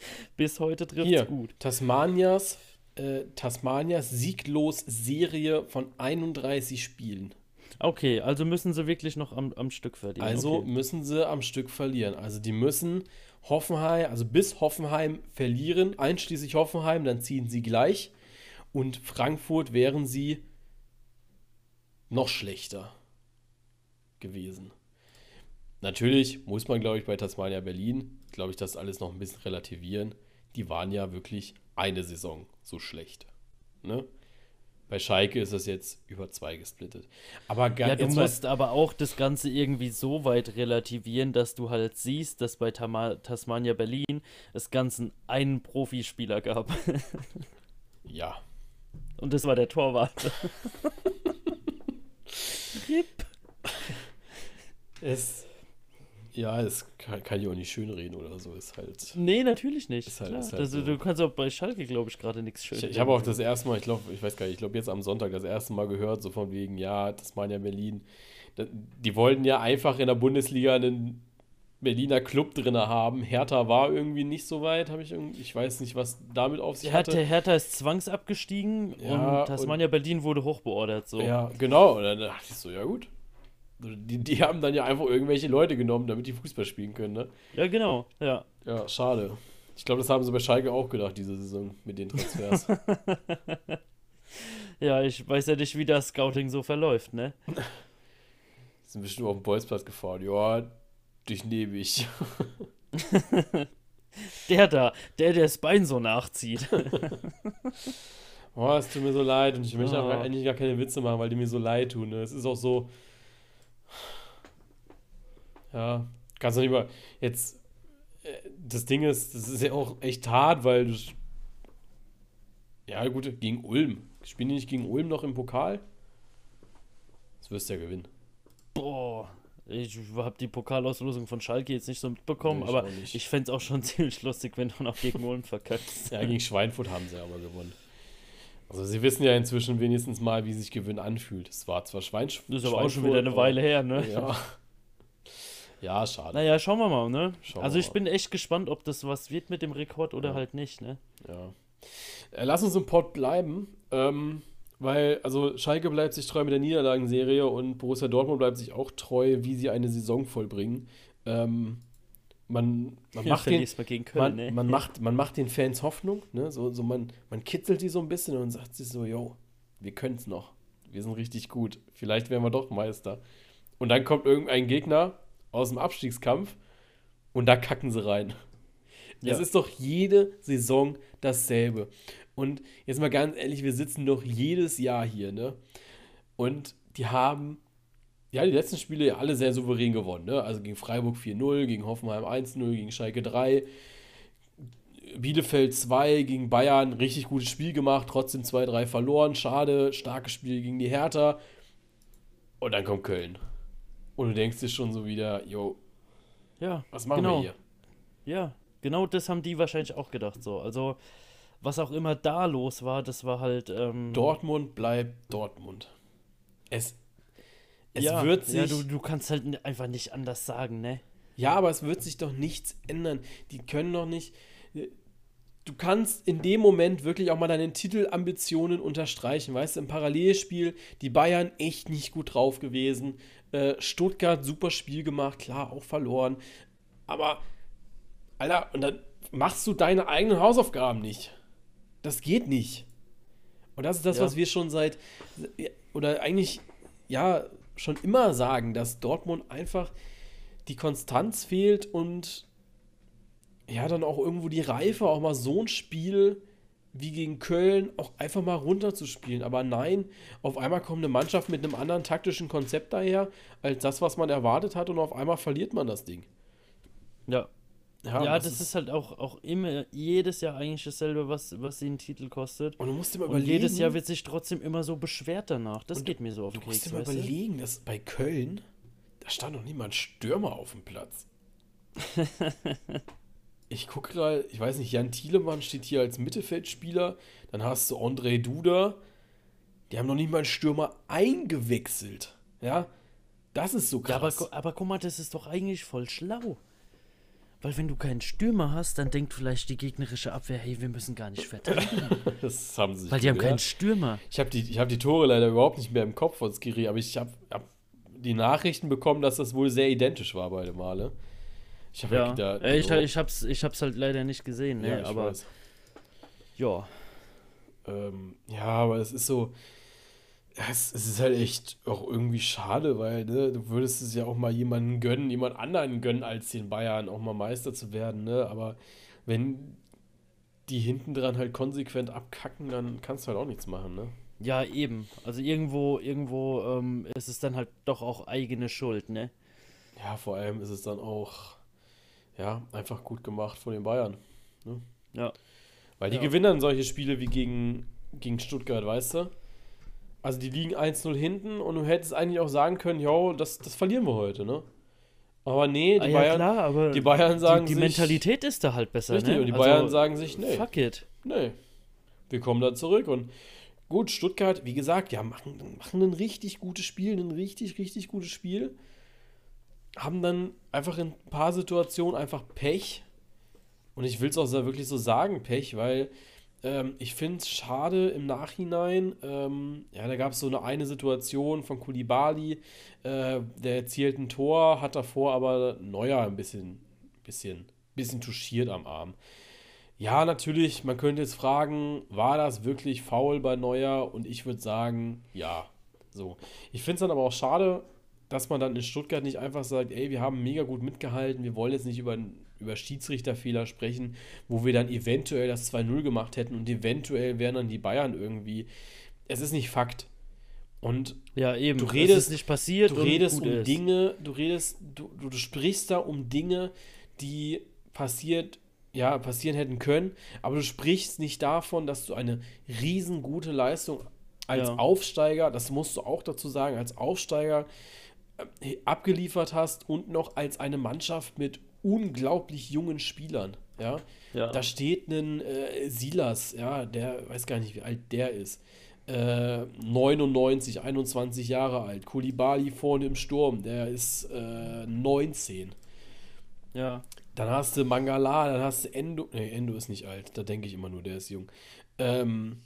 Bis heute trifft es gut. Tasmanias, äh, Tasmanias sieglos Serie von 31 Spielen. Okay, also müssen sie wirklich noch am, am Stück verlieren. Also okay. müssen sie am Stück verlieren. Also die müssen Hoffenheim, also bis Hoffenheim verlieren, einschließlich Hoffenheim, dann ziehen sie gleich. Und Frankfurt wären sie noch schlechter gewesen. Natürlich muss man, glaube ich, bei Tasmania Berlin, glaube ich, das alles noch ein bisschen relativieren. Die waren ja wirklich eine Saison so schlecht. Ne? Bei Schalke ist das jetzt über zwei gesplittet. Aber ja, du musst aber auch das Ganze irgendwie so weit relativieren, dass du halt siehst, dass bei Tama Tasmania Berlin es ganzen einen Profispieler gab. ja. Und das war der Torwart. RIP. Es Ja, das kann, kann ich auch nicht schönreden oder so. Ist halt. Nee, natürlich nicht. Ist halt, ist halt also, so. Du kannst auch bei Schalke, glaube ich, gerade nichts schön. Ich, ich habe auch das erste Mal, ich glaube, ich weiß gar nicht, ich glaube jetzt am Sonntag das erste Mal gehört, so von wegen, ja, das waren ja Berlin. Die wollten ja einfach in der Bundesliga einen Berliner Club drin haben. Hertha war irgendwie nicht so weit, habe ich irgendwie, ich weiß nicht, was damit auf sich hatte. Hertha ist zwangsabgestiegen ja, und Tasmania und, Berlin wurde hochbeordert. So. Ja, genau. Und dann dachte ich so, ja gut. Die, die haben dann ja einfach irgendwelche Leute genommen, damit die Fußball spielen können, ne? Ja, genau, ja. Ja, schade. Ich glaube, das haben sie bei Schalke auch gedacht, diese Saison mit den Transfers. ja, ich weiß ja nicht, wie das Scouting so verläuft, ne? Sind bestimmt auf dem Bolzplatz gefahren. Ja, dich nehme ich. der da, der, der das Bein so nachzieht. oh, es tut mir so leid und ich möchte oh. eigentlich gar keine Witze machen, weil die mir so leid tun. Ne? Es ist auch so. Ja, kannst du nicht mal. Jetzt. Äh, das Ding ist, das ist ja auch echt hart, weil du. Ja, gut, gegen Ulm. Spielen die nicht gegen Ulm noch im Pokal? Das wirst du ja gewinnen. Boah. Ich habe die Pokalauslosung von Schalke jetzt nicht so mitbekommen, nee, aber ich fände es auch schon ziemlich lustig, wenn du noch gegen Ulm verkackst. ja, gegen Schweinfurt haben sie aber gewonnen. Also sie wissen ja inzwischen wenigstens mal, wie sich Gewinn anfühlt. Es war zwar Schweinfurt. Das ist aber auch schon wieder eine Weile her, ne? Ja. Ja, schade. Naja, schauen wir mal, ne? Schauen also ich bin echt gespannt, ob das was wird mit dem Rekord oder ja. halt nicht, ne? Ja. Äh, lass uns im Pott bleiben. Ähm, weil, also Schalke bleibt sich treu mit der Niederlagenserie und Borussia Dortmund bleibt sich auch treu, wie sie eine Saison vollbringen. Ähm, man, man, macht den, Köln, man, ne? man, macht, man macht den Fans Hoffnung, ne? so, so man, man kitzelt die so ein bisschen und sagt sich so, yo, wir können es noch. Wir sind richtig gut. Vielleicht werden wir doch Meister. Und dann kommt irgendein Gegner aus dem Abstiegskampf und da kacken sie rein. Ja. Es ist doch jede Saison dasselbe. Und jetzt mal ganz ehrlich, wir sitzen doch jedes Jahr hier, ne? Und die haben, ja, die letzten Spiele ja alle sehr souverän gewonnen, ne? Also gegen Freiburg 4-0, gegen Hoffenheim 1-0, gegen Schalke 3. Bielefeld 2 gegen Bayern, richtig gutes Spiel gemacht, trotzdem 2-3 verloren. Schade, starkes Spiel gegen die Hertha. Und dann kommt Köln. Und du denkst dir schon so wieder, yo, ja, was machen genau. wir hier? Ja, genau das haben die wahrscheinlich auch gedacht so. Also was auch immer da los war, das war halt. Ähm, Dortmund bleibt Dortmund. Es, es ja, wird sich. Ja, du, du kannst halt einfach nicht anders sagen, ne? Ja, aber es wird sich doch nichts ändern. Die können doch nicht. Du kannst in dem Moment wirklich auch mal deine Titelambitionen unterstreichen. Weißt du, im Parallelspiel die Bayern echt nicht gut drauf gewesen. Äh, Stuttgart super Spiel gemacht, klar, auch verloren. Aber, Alter, und dann machst du deine eigenen Hausaufgaben nicht. Das geht nicht. Und das ist das, ja. was wir schon seit, oder eigentlich, ja, schon immer sagen, dass Dortmund einfach die Konstanz fehlt und ja, dann auch irgendwo die Reife, auch mal so ein Spiel wie gegen Köln auch einfach mal runterzuspielen. Aber nein, auf einmal kommt eine Mannschaft mit einem anderen taktischen Konzept daher, als das, was man erwartet hat, und auf einmal verliert man das Ding. Ja, ja, ja das, das, ist halt auch, auch immer jedes Jahr eigentlich dasselbe, was, was sie einen Titel kostet. Und du musst dir mal überlegen. Und jedes Jahr wird sich trotzdem immer so beschwert danach. Das geht mir so auf den Keks. Du musst dir mal überlegen, dass bei Köln, da stand noch niemand Stürmer auf dem Platz. ich gucke gerade, ich weiß nicht, Jan Thielemann steht hier als Mittelfeldspieler. Dann hast du André Duda. Die haben noch nicht mal einen Stürmer eingewechselt. Ja, das ist so krass. Ja, aber, aber guck mal, das ist doch eigentlich voll schlau. Weil wenn du keinen Stürmer hast, dann denkt vielleicht die gegnerische Abwehr, hey, wir müssen gar nicht verteidigen. das haben sie Weil die haben keinen Stürmer. Ich habe die, hab die Tore leider überhaupt nicht mehr im Kopf von Skiri, aber ich habe hab die Nachrichten bekommen, dass das wohl sehr identisch war beide Male. Ich habe ja, gedacht, ich, ich, hab's, ich hab's halt leider nicht gesehen, ne? Ja, aber weiß. ja. Ähm, ja, aber es ist so, es, es, ist halt echt auch irgendwie schade, weil ne, du würdest es ja auch mal jemanden gönnen, jemand anderen gönnen, als den Bayern auch mal Meister zu werden, ne? Aber wenn die hinten dran halt konsequent abkacken, dann kannst du halt auch nichts machen, ne? Ja, eben. Also irgendwo, irgendwo ähm, ist es dann halt doch auch eigene Schuld, ne? Ja, vor allem ist es dann auch, ja, einfach gut gemacht von den Bayern. Ne? Ja. Weil die ja. gewinnen dann solche Spiele wie gegen, gegen Stuttgart, weißt du? Also die liegen 1-0 hinten und du hättest eigentlich auch sagen können, jo, das, das verlieren wir heute, ne? Aber nee, die, ah, ja, Bayern, klar, die Bayern sagen die, die sich, Mentalität ist da halt besser. Richtig, ne? und die also, Bayern sagen sich, nee. Fuck it. Nee. Wir kommen da zurück. Und gut, Stuttgart, wie gesagt, ja, machen, machen ein richtig gutes Spiel, ein richtig, richtig gutes Spiel. Haben dann einfach in ein paar Situationen einfach Pech. Und ich will es auch wirklich so sagen, Pech, weil ähm, ich finde es schade im Nachhinein. Ähm, ja, da gab es so eine eine Situation von Kulibali, äh, der erzielt ein Tor, hat davor aber Neuer ein bisschen, bisschen, bisschen touchiert am Arm. Ja, natürlich, man könnte jetzt fragen, war das wirklich faul bei Neuer? Und ich würde sagen, ja. So. Ich finde es dann aber auch schade, dass man dann in Stuttgart nicht einfach sagt, ey, wir haben mega gut mitgehalten, wir wollen jetzt nicht über, über Schiedsrichterfehler sprechen, wo wir dann eventuell das 2-0 gemacht hätten und eventuell wären dann die Bayern irgendwie. Es ist nicht Fakt. Und ja, eben, du redest nicht passiert. Du redest um ist. Dinge, du redest, du, du, du sprichst da um Dinge, die passiert, ja, passieren hätten können, aber du sprichst nicht davon, dass du eine riesengute Leistung als ja. Aufsteiger, das musst du auch dazu sagen, als Aufsteiger abgeliefert hast und noch als eine Mannschaft mit unglaublich jungen Spielern. Ja, ja. da steht ein äh, Silas, ja, der weiß gar nicht, wie alt der ist. Äh, 99, 21 Jahre alt. Kulibali vorne im Sturm, der ist äh, 19. Ja. Dann hast du Mangala, dann hast du Endo. Ne, Endo ist nicht alt, da denke ich immer nur, der ist jung. Ähm,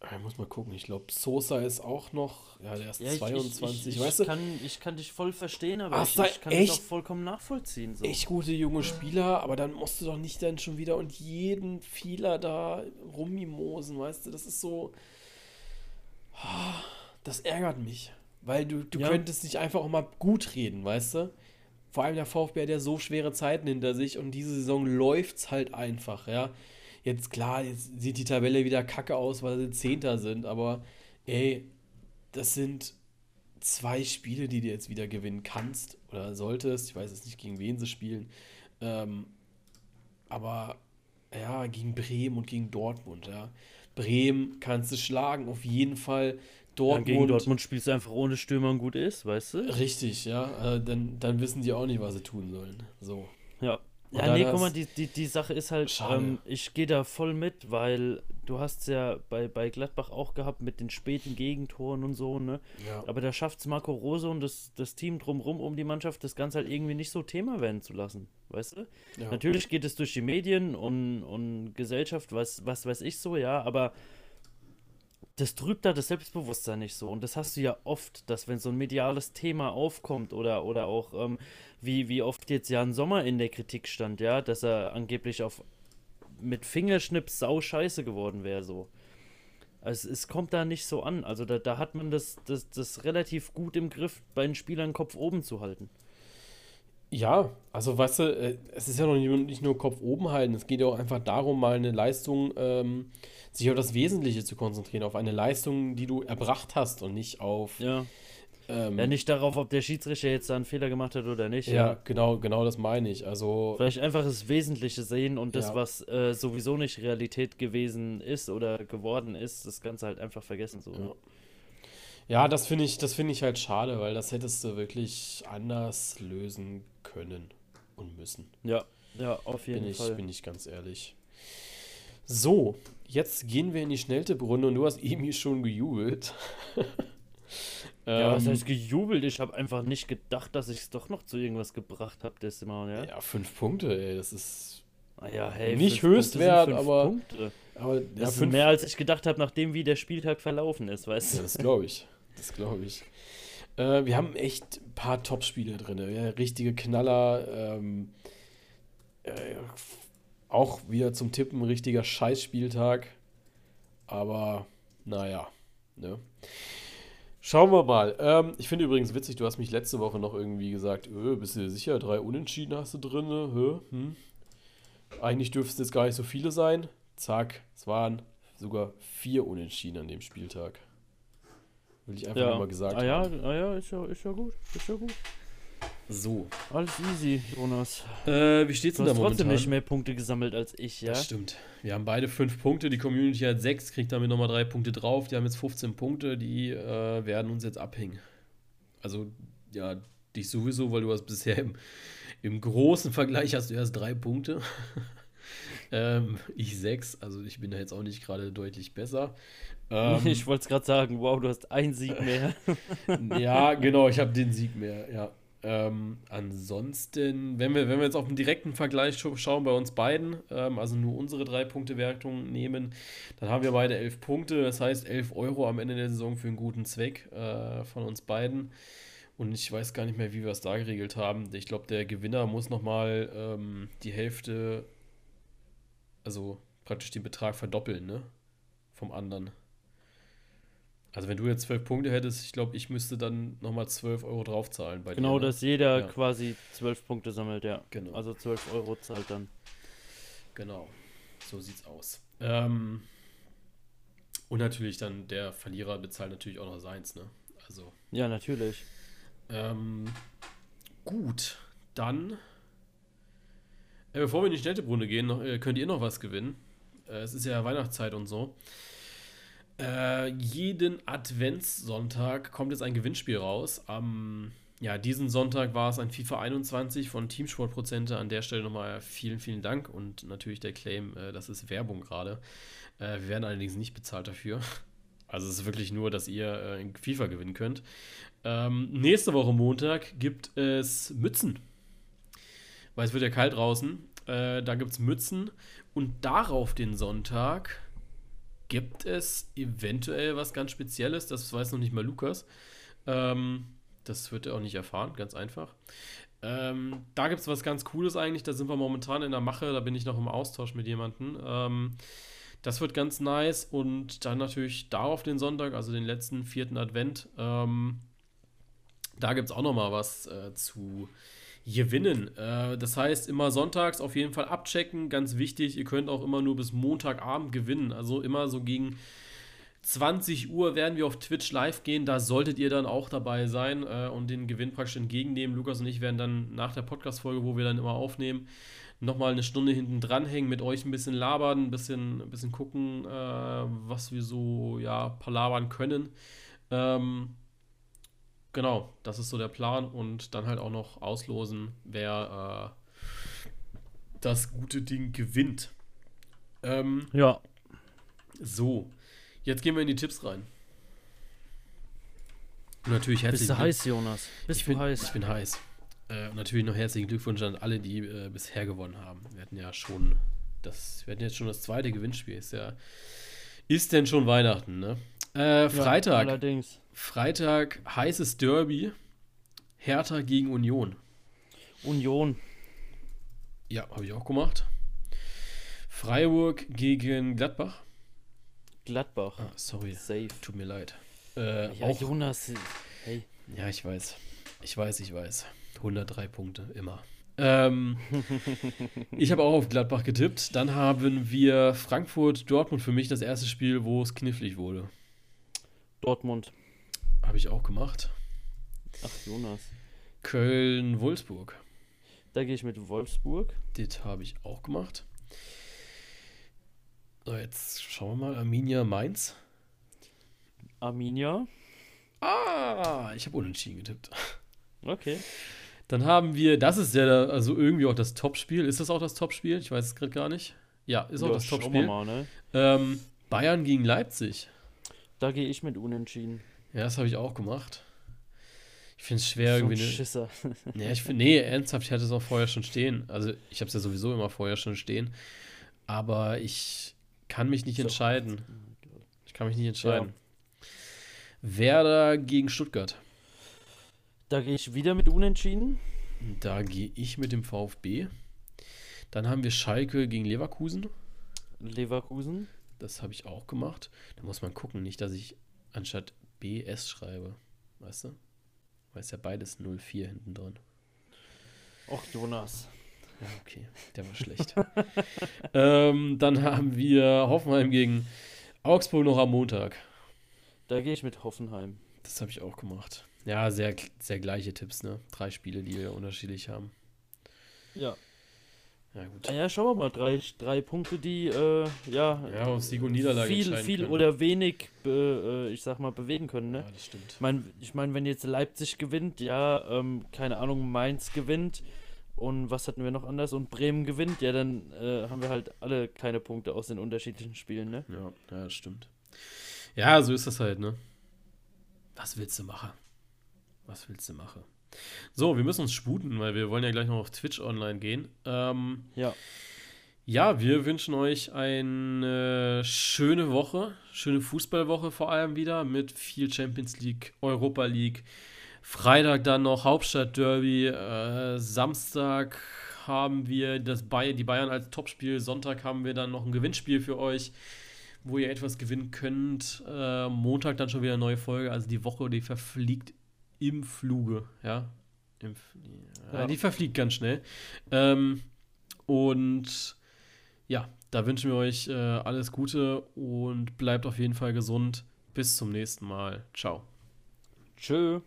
ich muss mal gucken, ich glaube, Sosa ist auch noch, ja, der ist ja, 22, ich, ich, weißt du? Kann, ich kann dich voll verstehen, aber Ach, ich, kann echt, das auch vollkommen nachvollziehen. So. Echt gute junge Spieler, aber dann musst du doch nicht dann schon wieder und jeden Fehler da rummimosen, weißt du, das ist so, das ärgert mich, weil du, du ja. könntest nicht einfach auch mal gut reden, weißt du? Vor allem der VfB hat ja so schwere Zeiten hinter sich und diese Saison läuft's halt einfach, ja. Jetzt klar, jetzt sieht die Tabelle wieder kacke aus, weil sie Zehnter sind, aber ey, das sind zwei Spiele, die du jetzt wieder gewinnen kannst oder solltest. Ich weiß jetzt nicht, gegen wen sie spielen. Ähm, aber ja, gegen Bremen und gegen Dortmund, ja. Bremen kannst du schlagen, auf jeden Fall. Dortmund. Ja, gegen Dortmund spielst du einfach ohne Stürmer und gut ist, weißt du? Richtig, ja. Äh, dann, dann wissen die auch nicht, was sie tun sollen. So. Ja. Ja, nee, guck mal, die, die, die Sache ist halt, ähm, ich gehe da voll mit, weil du hast es ja bei, bei Gladbach auch gehabt mit den späten Gegentoren und so, ne? Ja. Aber da schafft es Marco Rose und das, das Team drumrum um die Mannschaft, das Ganze halt irgendwie nicht so Thema werden zu lassen, weißt du? Ja. Natürlich geht es durch die Medien und, und Gesellschaft, was, was weiß ich so, ja, aber das trübt da das Selbstbewusstsein nicht so. Und das hast du ja oft, dass wenn so ein mediales Thema aufkommt oder, oder auch ähm, wie, wie oft jetzt Jan Sommer in der Kritik stand, ja, dass er angeblich auf mit Fingerschnips sau scheiße geworden wäre, so. Also es kommt da nicht so an. Also da, da hat man das, das, das relativ gut im Griff, bei den Spielern Kopf oben zu halten. Ja, also weißt du, äh, es ist ja noch nicht nur Kopf oben halten, es geht ja auch einfach darum, mal eine Leistung, ähm, sich auf das Wesentliche zu konzentrieren, auf eine Leistung, die du erbracht hast und nicht auf. Ja. Ähm, ja, nicht darauf, ob der Schiedsrichter jetzt da einen Fehler gemacht hat oder nicht. Ja, ja. genau, genau das meine ich. Also. Vielleicht einfach das Wesentliche sehen und das, ja. was äh, sowieso nicht Realität gewesen ist oder geworden ist, das Ganze halt einfach vergessen. So. Ja. Ja, das finde ich, das ich halt schade, weil das hättest du wirklich anders lösen können und müssen. Ja, ja, auf jeden bin ich, Fall. Bin ich ganz ehrlich. So, jetzt gehen wir in die Schnelltipprunde und du hast Emi schon gejubelt. ja, was heißt gejubelt? Ich habe einfach nicht gedacht, dass ich es doch noch zu irgendwas gebracht habe, das Mal, ja. Ja, fünf Punkte, ey, das ist ah ja, hey, nicht Höchstwert, aber, aber das ja, ist mehr als ich gedacht habe, nachdem wie der Spieltag verlaufen ist, weißt du? Ja, das glaube ich. Das glaube ich. Äh, wir haben echt ein paar Top-Spiele drin. Ja, richtige Knaller. Ähm, äh, auch wieder zum Tippen, richtiger Scheißspieltag. Aber naja. Ne? Schauen wir mal. Ähm, ich finde übrigens witzig, du hast mich letzte Woche noch irgendwie gesagt, öh, bist du sicher, drei Unentschieden hast du drin? Hm? Eigentlich dürften es jetzt gar nicht so viele sein. Zack, es waren sogar vier Unentschieden an dem Spieltag. Will ich einfach ja. mal gesagt ah, ja, haben. Ah ja, ist ja, ist ja gut. Ist ja gut. So. Alles easy, Jonas. Äh, wie steht's denn da momentan? Du trotzdem nicht mehr Punkte gesammelt als ich, ja? Das stimmt. Wir haben beide fünf Punkte. Die Community hat sechs, kriegt damit nochmal drei Punkte drauf. Die haben jetzt 15 Punkte. Die äh, werden uns jetzt abhängen. Also, ja, dich sowieso, weil du hast bisher im, im großen Vergleich hast du erst drei Punkte. ähm, ich sechs, also ich bin da jetzt auch nicht gerade deutlich besser. Ähm, ich wollte es gerade sagen, wow, du hast einen Sieg mehr. ja, genau, ich habe den Sieg mehr, ja. Ähm, ansonsten, wenn wir, wenn wir jetzt auf einen direkten Vergleich schauen bei uns beiden, ähm, also nur unsere drei Punkte Wertung nehmen, dann haben wir beide elf Punkte, das heißt elf Euro am Ende der Saison für einen guten Zweck äh, von uns beiden. Und ich weiß gar nicht mehr, wie wir es da geregelt haben. Ich glaube, der Gewinner muss nochmal ähm, die Hälfte, also praktisch den Betrag verdoppeln, ne? Vom anderen. Also wenn du jetzt zwölf Punkte hättest, ich glaube, ich müsste dann nochmal zwölf Euro draufzahlen bei genau, dir. Genau, dass jeder ja. quasi zwölf Punkte sammelt, ja. Genau. Also zwölf Euro zahlt dann. Genau, so sieht's aus. Ähm, und natürlich dann der Verlierer bezahlt natürlich auch noch seins, ne? Also. Ja, natürlich. Ähm, gut, dann. Äh, bevor wir in die Städtebrunde gehen, noch, äh, könnt ihr noch was gewinnen. Äh, es ist ja Weihnachtszeit und so. Äh, jeden Adventssonntag kommt jetzt ein Gewinnspiel raus. Am ja, diesen Sonntag war es ein FIFA 21 von Teamsportprozente. An der Stelle nochmal vielen, vielen Dank und natürlich der Claim, äh, das ist Werbung gerade. Äh, wir werden allerdings nicht bezahlt dafür. Also es ist wirklich nur, dass ihr äh, in FIFA gewinnen könnt. Ähm, nächste Woche Montag gibt es Mützen. Weil es wird ja kalt draußen. Äh, da gibt es Mützen. Und darauf den Sonntag gibt es eventuell was ganz Spezielles. Das weiß noch nicht mal Lukas. Ähm, das wird er auch nicht erfahren, ganz einfach. Ähm, da gibt es was ganz Cooles eigentlich. Da sind wir momentan in der Mache. Da bin ich noch im Austausch mit jemandem. Ähm, das wird ganz nice. Und dann natürlich darauf den Sonntag, also den letzten vierten Advent. Ähm, da gibt es auch noch mal was äh, zu gewinnen. Äh, das heißt, immer sonntags auf jeden Fall abchecken. Ganz wichtig, ihr könnt auch immer nur bis Montagabend gewinnen. Also immer so gegen 20 Uhr werden wir auf Twitch live gehen. Da solltet ihr dann auch dabei sein äh, und den Gewinn praktisch entgegennehmen. Lukas und ich werden dann nach der Podcast-Folge, wo wir dann immer aufnehmen, nochmal eine Stunde hinten dranhängen, mit euch ein bisschen labern, ein bisschen, ein bisschen gucken, äh, was wir so ja, palabern können. Ähm, Genau, das ist so der Plan und dann halt auch noch auslosen, wer äh, das gute Ding gewinnt. Ähm, ja. So, jetzt gehen wir in die Tipps rein. Und natürlich herzlichen Bist du heiß, Jonas? Bist ich du bin, heiß? Ich bin heiß. Äh, und natürlich noch herzlichen Glückwunsch an alle, die äh, bisher gewonnen haben. Wir hatten ja schon das, wir hatten jetzt schon das zweite Gewinnspiel. Ist ja, ist denn schon Weihnachten, ne? Äh, Freitag. Ja, allerdings. Freitag heißes Derby. Hertha gegen Union. Union. Ja, habe ich auch gemacht. Freiburg gegen Gladbach. Gladbach. Ah, sorry. Safe. Tut mir leid. Äh, ja, auch, Jonas. Hey. Ja, ich weiß. Ich weiß, ich weiß. 103 Punkte, immer. Ähm, ich habe auch auf Gladbach getippt. Dann haben wir Frankfurt-Dortmund für mich das erste Spiel, wo es knifflig wurde. Dortmund. Habe ich auch gemacht. Ach, Jonas. Köln-Wolfsburg. Da gehe ich mit Wolfsburg. Das habe ich auch gemacht. So, jetzt schauen wir mal. Arminia Mainz. Arminia. Ah, ich habe unentschieden getippt. Okay. Dann haben wir, das ist ja also irgendwie auch das Topspiel. Ist das auch das Topspiel? Ich weiß es gerade gar nicht. Ja, ist auch ja, das Topspiel. Mal, ne? ähm, Bayern gegen Leipzig. Da gehe ich mit Unentschieden. Ja, das habe ich auch gemacht. Ich finde es schwer so irgendwie. Ein Schisser. nee, ich finde, nee, ernsthaft, ich hatte es auch vorher schon stehen. Also ich habe es ja sowieso immer vorher schon stehen. Aber ich kann mich nicht so. entscheiden. Ich kann mich nicht entscheiden. Ja. Werder gegen Stuttgart. Da gehe ich wieder mit Unentschieden. Da gehe ich mit dem VfB. Dann haben wir Schalke gegen Leverkusen. Leverkusen. Das habe ich auch gemacht. Da muss man gucken, nicht, dass ich anstatt BS schreibe. Weißt du? Weil es ja beides 04 hinten dran. Och, Jonas. Ja, okay. Der war schlecht. ähm, dann haben wir Hoffenheim gegen Augsburg noch am Montag. Da gehe ich mit Hoffenheim. Das habe ich auch gemacht. Ja, sehr, sehr gleiche Tipps, ne? Drei Spiele, die wir unterschiedlich haben. Ja. Ja, gut. Ja, schauen wir mal. Drei, drei Punkte, die, äh, ja, ja auf Sieg und Niederlage viel, viel können. oder wenig, äh, ich sag mal, bewegen können. Ne? Ja, das stimmt. Ich meine, ich mein, wenn jetzt Leipzig gewinnt, ja, ähm, keine Ahnung, Mainz gewinnt und was hatten wir noch anders und Bremen gewinnt, ja, dann äh, haben wir halt alle keine Punkte aus den unterschiedlichen Spielen, ne? Ja, ja, das stimmt. Ja, so ist das halt, ne? Was willst du machen? Was willst du machen? So, wir müssen uns sputen, weil wir wollen ja gleich noch auf Twitch online gehen. Ähm, ja. Ja, wir wünschen euch eine schöne Woche, schöne Fußballwoche vor allem wieder mit viel Champions League, Europa League. Freitag dann noch Hauptstadt-Derby. Äh, Samstag haben wir das Bay die Bayern als Topspiel. Sonntag haben wir dann noch ein Gewinnspiel für euch, wo ihr etwas gewinnen könnt. Äh, Montag dann schon wieder eine neue Folge. Also die Woche, die verfliegt im Fluge, ja. Im, ja. Die verfliegt ganz schnell. Ähm, und ja, da wünschen wir euch äh, alles Gute und bleibt auf jeden Fall gesund. Bis zum nächsten Mal. Ciao. Tschö.